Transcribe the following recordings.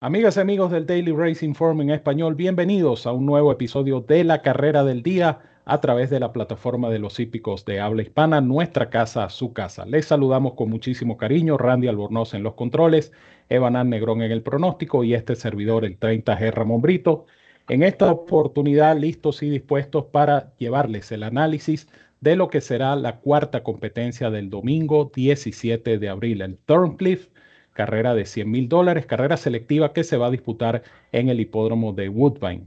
Amigas y amigos del Daily Racing Forum en español, bienvenidos a un nuevo episodio de la carrera del día a través de la plataforma de los hípicos de habla hispana, nuestra casa, su casa. Les saludamos con muchísimo cariño, Randy Albornoz en los controles, Evanán Negrón en el pronóstico y este servidor, el 30G Ramón Brito. En esta oportunidad, listos y dispuestos para llevarles el análisis de lo que será la cuarta competencia del domingo 17 de abril, el Thorncliffe carrera de 100 mil dólares, carrera selectiva que se va a disputar en el hipódromo de Woodbine.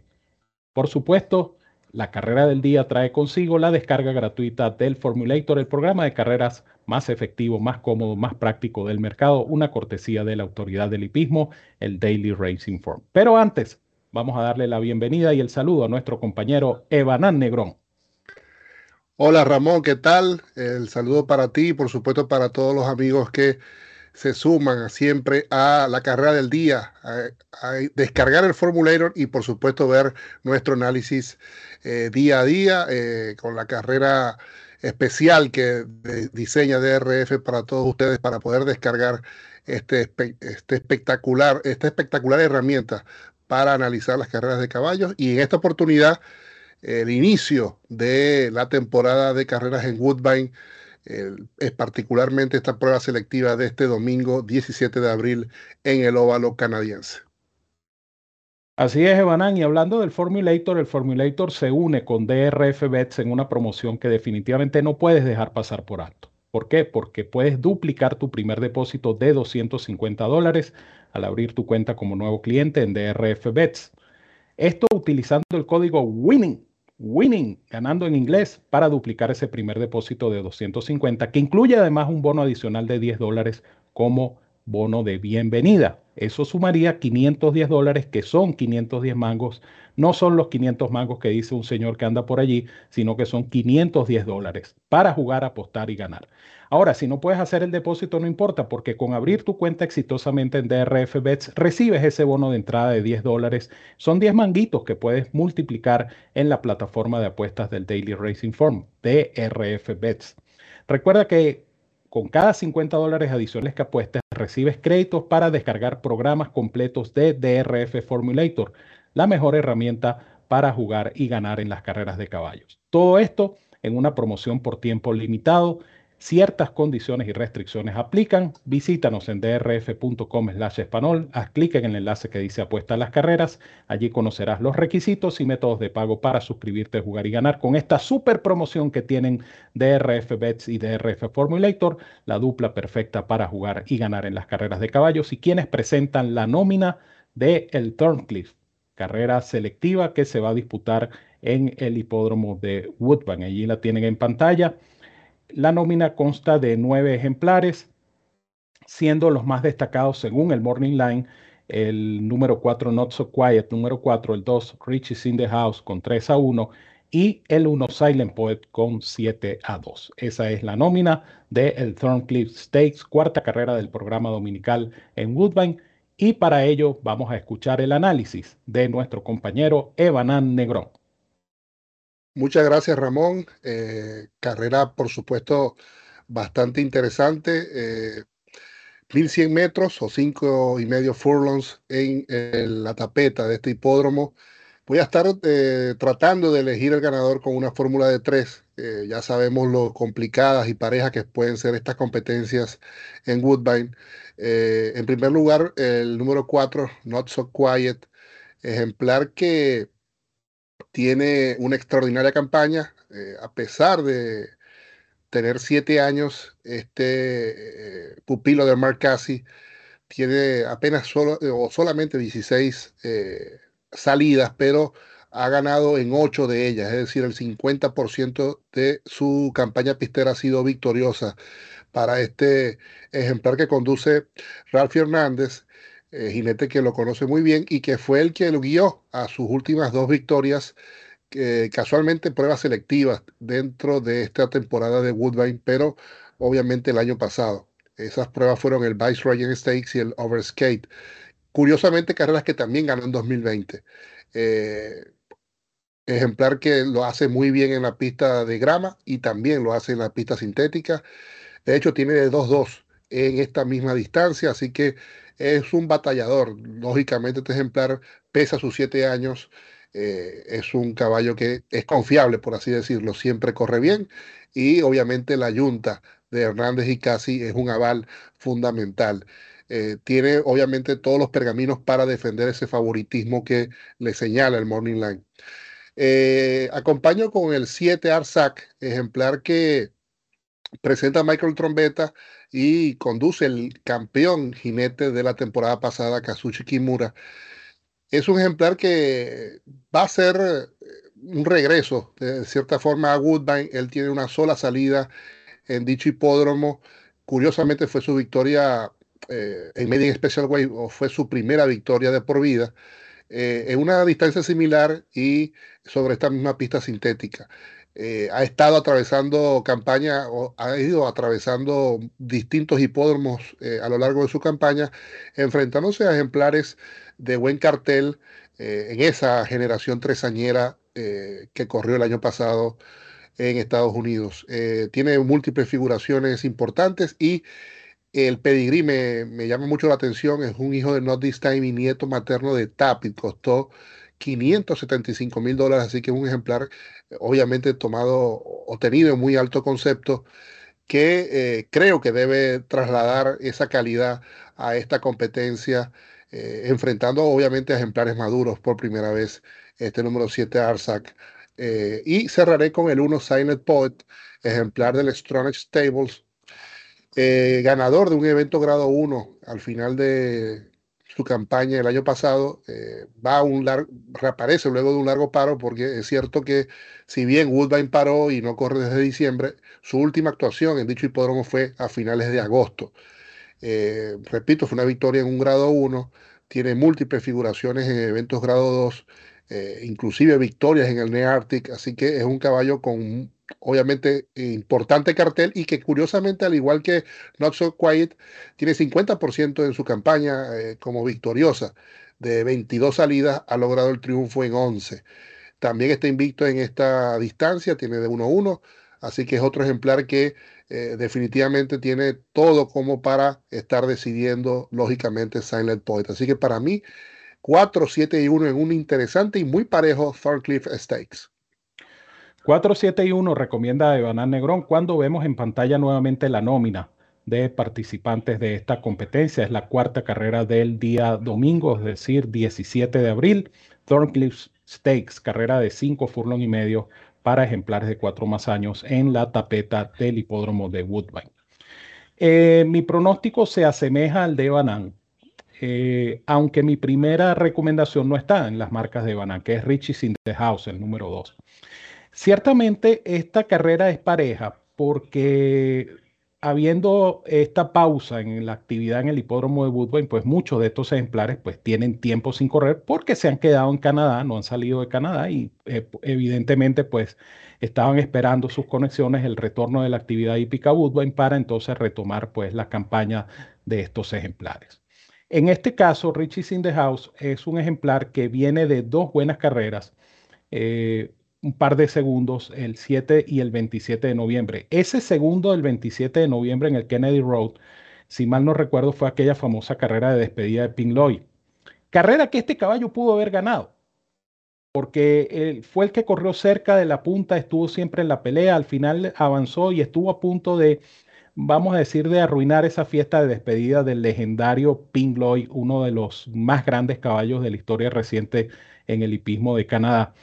Por supuesto, la carrera del día trae consigo la descarga gratuita del Formulator, el programa de carreras más efectivo, más cómodo, más práctico del mercado, una cortesía de la autoridad del hipismo, el Daily Racing Form. Pero antes, vamos a darle la bienvenida y el saludo a nuestro compañero Evanán Negrón. Hola Ramón, ¿qué tal? El saludo para ti y por supuesto para todos los amigos que se suman siempre a la carrera del día, a, descargar el formulator y por supuesto ver nuestro análisis eh, día a día eh, con la carrera especial que diseña DRF para todos ustedes para poder descargar este, este espectacular, esta espectacular herramienta para analizar las carreras de caballos. Y en esta oportunidad el inicio de la temporada de carreras en Woodbine es particularmente esta prueba selectiva de este domingo 17 de abril en el óvalo canadiense. Así es, Evanán. Y hablando del Formulator, el Formulator se une con DRF Bets en una promoción que definitivamente no puedes dejar pasar por alto. ¿Por qué? Porque puedes duplicar tu primer depósito de 250 dólares al abrir tu cuenta como nuevo cliente en DRF Bets. Esto utilizando el código WINNING Winning, ganando en inglés, para duplicar ese primer depósito de 250, que incluye además un bono adicional de 10 dólares como bono de bienvenida. Eso sumaría 510 dólares, que son 510 mangos. No son los 500 mangos que dice un señor que anda por allí, sino que son 510 dólares para jugar, apostar y ganar. Ahora, si no puedes hacer el depósito, no importa, porque con abrir tu cuenta exitosamente en DRF Bets recibes ese bono de entrada de 10 dólares. Son 10 manguitos que puedes multiplicar en la plataforma de apuestas del Daily Racing Form, DRF Bets. Recuerda que con cada 50 dólares adicionales que apuestes, recibes créditos para descargar programas completos de DRF Formulator, la mejor herramienta para jugar y ganar en las carreras de caballos. Todo esto en una promoción por tiempo limitado Ciertas condiciones y restricciones aplican. Visítanos en drf.com slash español. Haz clic en el enlace que dice apuesta a las carreras. Allí conocerás los requisitos y métodos de pago para suscribirte, jugar y ganar con esta super promoción que tienen DRF Bets y DRF Formulator, la dupla perfecta para jugar y ganar en las carreras de caballos y quienes presentan la nómina de el Turncliffe, carrera selectiva que se va a disputar en el hipódromo de Woodbine. Allí la tienen en pantalla. La nómina consta de nueve ejemplares, siendo los más destacados según el Morning Line el número 4 Not So Quiet, número 4 el 2 Riches in the House con 3 a 1 y el 1 Silent Poet con 7 a 2. Esa es la nómina del el Thorncliffe Stakes, cuarta carrera del programa dominical en Woodbine. Y para ello vamos a escuchar el análisis de nuestro compañero Evanan Negrón. Muchas gracias, Ramón. Eh, carrera, por supuesto, bastante interesante. Eh, 1100 metros o cinco y medio furlongs en, la tapeta de este hipódromo. Voy a estar eh, tratando de elegir el ganador con una fórmula de tres. Eh, ya sabemos lo complicadas y parejas que pueden ser estas competencias en Woodbine. en primer lugar, el número 4, Not So Quiet, ejemplar que tiene una extraordinaria campaña, eh, a pesar de tener siete años, este eh, pupilo de Mark Cassie tiene apenas solo, o solamente 16 eh, salidas, pero ha ganado en ocho de ellas, es decir, el 50% de su campaña pistera ha sido victoriosa para este ejemplar que conduce Ralph Hernández eh, jinete que lo conoce muy bien y que fue el que lo guió a sus últimas dos victorias, casualmente pruebas selectivas dentro de esta temporada de Woodbine, pero obviamente el año pasado. Esas pruebas fueron el Vice Ryan Stakes y el Overskate. Curiosamente, carreras que también ganó en 2020. Eh, ejemplar que lo hace muy bien en la pista de grama y también lo hace en la pista sintética. De hecho, tiene de 2-2 en esta misma distancia, así que es un batallador. Lógicamente este ejemplar pesa sus siete años, eh, es un caballo que es confiable, por así decirlo, siempre corre bien y obviamente la yunta de Hernández y Casi es un aval fundamental. Eh, tiene obviamente todos los pergaminos para defender ese favoritismo que le señala el Morning Line. Eh, acompaño con el 7 Arsac, ejemplar que presenta Michael Trombetta y conduce el campeón jinete de la temporada pasada, Kazuchi Kimura. Es un ejemplar que va a ser eh, un regreso, de cierta forma, a Woodbine. Él tiene una sola salida en dicho hipódromo. Curiosamente fue su victoria eh, en Media Special Way, o fue su primera victoria de por vida, eh, en una distancia similar y sobre esta misma pista sintética. Eh, ha estado atravesando campaña, o ha ido atravesando distintos hipódromos a lo largo de su campaña, enfrentándose a ejemplares de buen cartel en esa generación tresañera que corrió el año pasado en Estados Unidos. Eh, tiene múltiples figuraciones importantes y el pedigrí me, llama mucho la atención. Es un hijo de Not This Time y nieto materno de Tapit. Costó 575 mil dólares, así que un ejemplar obviamente tomado o tenido en muy alto concepto que eh, creo que debe trasladar esa calidad a esta competencia, eh, enfrentando obviamente ejemplares maduros por primera vez, este número 7 Arsac eh, y cerraré con el 1 Silent Poet, ejemplar del Stronach Stables, eh, ganador de un evento grado 1 al final de su campaña el año pasado, eh, va a un largo, reaparece luego de un largo paro, porque es cierto que si bien Woodbine paró y no corre desde diciembre, su última actuación en dicho hipódromo fue a finales de agosto. repito, fue una victoria en un grado 1, tiene múltiples figuraciones en eventos grado 2 eh, inclusive victorias en el Nearctic, así que es un caballo con obviamente importante cartel y que curiosamente al igual que Not So Quiet tiene 50% en su campaña eh, como victoriosa. De 22 salidas ha logrado el triunfo en 11. También está invicto en esta distancia, tiene de 1-1, así que es otro ejemplar que eh, definitivamente tiene todo como para estar decidiendo lógicamente Silent Point. Así que para mí 4, 7 y 1 en un interesante y muy parejo Thorncliffe Stakes. 4, 7 y 1 recomienda Evanán Negrón cuando vemos en pantalla nuevamente la nómina de participantes de esta competencia. Es la cuarta carrera del día domingo, es decir, 17 de abril. Thorncliffe Stakes, carrera de 5 furlong y medio para ejemplares de 4 más años en la tapeta del hipódromo de Woodbine. Eh, mi pronóstico se asemeja al de Evanán. Eh, aunque mi primera recomendación no está en las marcas de Banan, que es Richie in the el número 2. Ciertamente esta carrera es pareja porque habiendo esta pausa en la actividad en el hipódromo de Woodbine, pues muchos de estos ejemplares pues tienen tiempo sin correr porque se han quedado en Canadá, no han salido de Canadá y eh, evidentemente pues estaban esperando sus conexiones, el retorno de la actividad hípica Woodbine para entonces retomar pues la campaña de estos ejemplares. En este caso, Richie's in the House es un ejemplar que viene de dos buenas carreras, eh, un par de segundos, el 7 y el 27 de noviembre. Ese segundo del 27 de noviembre en el Kennedy Road, si mal no recuerdo, fue aquella famosa carrera de despedida de Pink Lloyd. Carrera que este caballo pudo haber ganado, porque fue el que corrió cerca de la punta, estuvo siempre en la pelea, al final avanzó y estuvo a punto de vamos a decir, de arruinar esa fiesta de despedida del legendario Pink Lloyd, uno de los más grandes caballos de la historia reciente en el hipismo de Canadá.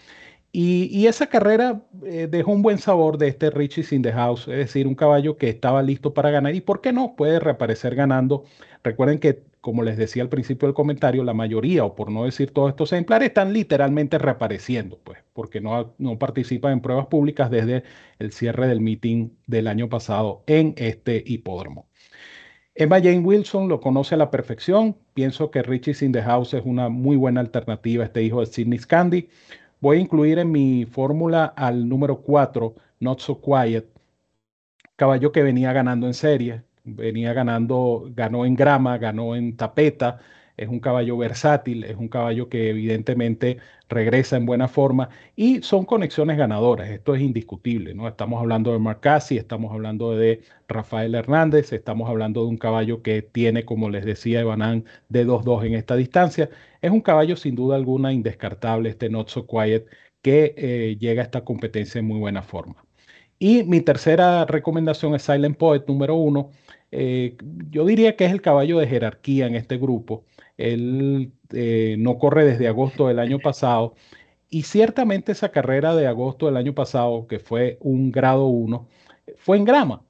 Y, esa carrera eh, dejó un buen sabor de este Richie in the House, es decir, un caballo que estaba listo para ganar y, ¿por qué no? Puede reaparecer ganando. Recuerden que como les decía al principio del comentario, la mayoría, o por no decir todos estos ejemplares, están literalmente reapareciendo, pues, porque no, no participan en pruebas públicas desde el cierre del meeting del año pasado en este hipódromo. Emma Jane Wilson lo conoce a la perfección. Pienso que Richie in the House es una muy buena alternativa a este hijo de Sidney Scandi. Voy a incluir en mi fórmula al número 4, Not So Quiet, caballo que venía ganando en serie, venía ganando, ganó en grama, ganó en tapeta, es un caballo versátil, es un caballo que evidentemente regresa en buena forma y son conexiones ganadoras, esto es indiscutible, ¿no? Estamos hablando de Marcasi, estamos hablando de Rafael Hernández, estamos hablando de un caballo que tiene, como les decía Evanán, de 2-2 en esta distancia. Es un caballo sin duda alguna indescartable, este Not So Quiet, que eh, llega a esta competencia en muy buena forma. Y mi tercera recomendación es Silent Poet número uno. Eh, yo diría que es el caballo de jerarquía en este grupo. Él eh, no corre desde agosto del año pasado y ciertamente esa carrera de agosto del año pasado, que fue un grado 1, fue en grama.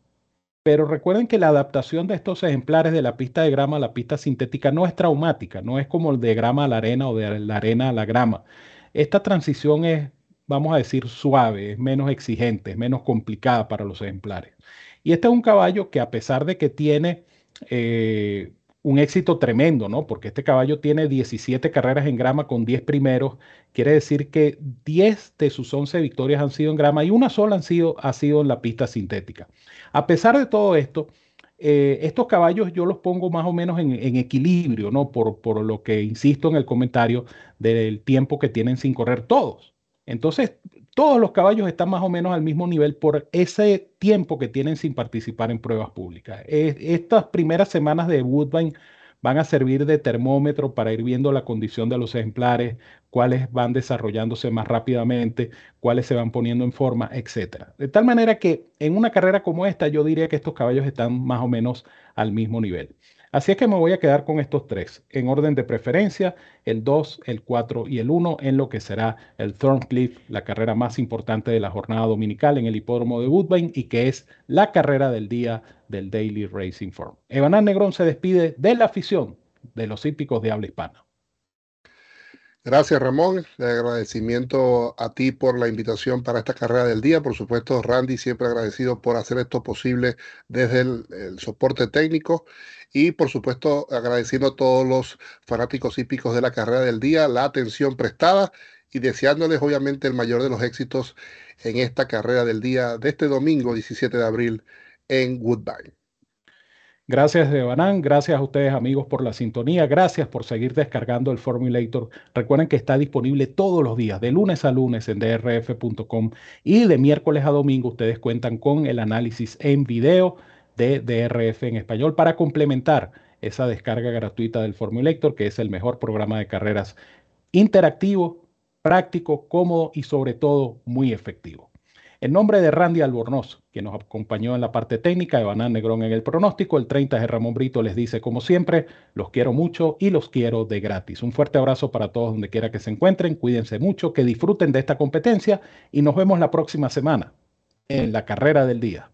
Pero recuerden que la adaptación de estos ejemplares de la pista de grama a la pista sintética no es traumática, no es como el de grama a la arena o de la arena a la grama. Esta transición es, vamos a decir, suave, es menos exigente, es menos complicada para los ejemplares. Y este es un caballo que a pesar de que tiene eh, un éxito tremendo, ¿no? Porque este caballo tiene 17 carreras en grama con 10 primeros. Quiere decir que 10 de sus 11 victorias han sido en grama y una sola han sido, ha sido en la pista sintética. A pesar de todo esto, eh, estos caballos yo los pongo más o menos en, equilibrio, ¿no? Por, por lo que insisto en el comentario del tiempo que tienen sin correr todos. Entonces, todos los caballos están más o menos al mismo nivel por ese tiempo que tienen sin participar en pruebas públicas. estas primeras semanas de Woodbine van a servir de termómetro para ir viendo la condición de los ejemplares, cuáles van desarrollándose más rápidamente, cuáles se van poniendo en forma, etc. De tal manera que en una carrera como esta yo diría que estos caballos están más o menos al mismo nivel. Así es que me voy a quedar con estos tres, en orden de preferencia, el 2, el 4 y el 1, en lo que será el Thorncliffe, la carrera más importante de la jornada dominical en el hipódromo de Woodbine y que es la carrera del día del Daily Racing Form. Evanán Negrón se despide de la afición de los hípicos de habla hispana. Gracias, Ramón. El agradecimiento a ti por la invitación para esta carrera del día. Por supuesto, Randy, siempre agradecido por hacer esto posible desde el, soporte técnico. Y por supuesto, agradeciendo a todos los fanáticos hípicos de la carrera del día la atención prestada y deseándoles obviamente el mayor de los éxitos en esta carrera del día de este domingo 17 de abril en Woodbine. Gracias, Devanán. Gracias a ustedes, amigos, por la sintonía. Gracias por seguir descargando el Formulator. Recuerden que está disponible todos los días, de lunes a lunes en drf.com y de miércoles a domingo ustedes cuentan con el análisis en video de DRF en español para complementar esa descarga gratuita del Formulator, que es el mejor programa de carreras interactivo, práctico, cómodo y sobre todo muy efectivo. En nombre de Randy Albornoz, que nos acompañó en la parte técnica, de Banán Negrón en el pronóstico, el 30 de Ramón Brito les dice, como siempre, los quiero mucho y los quiero de gratis. Un fuerte abrazo para todos donde quiera que se encuentren, cuídense mucho, que disfruten de esta competencia y nos vemos la próxima semana en la carrera del día.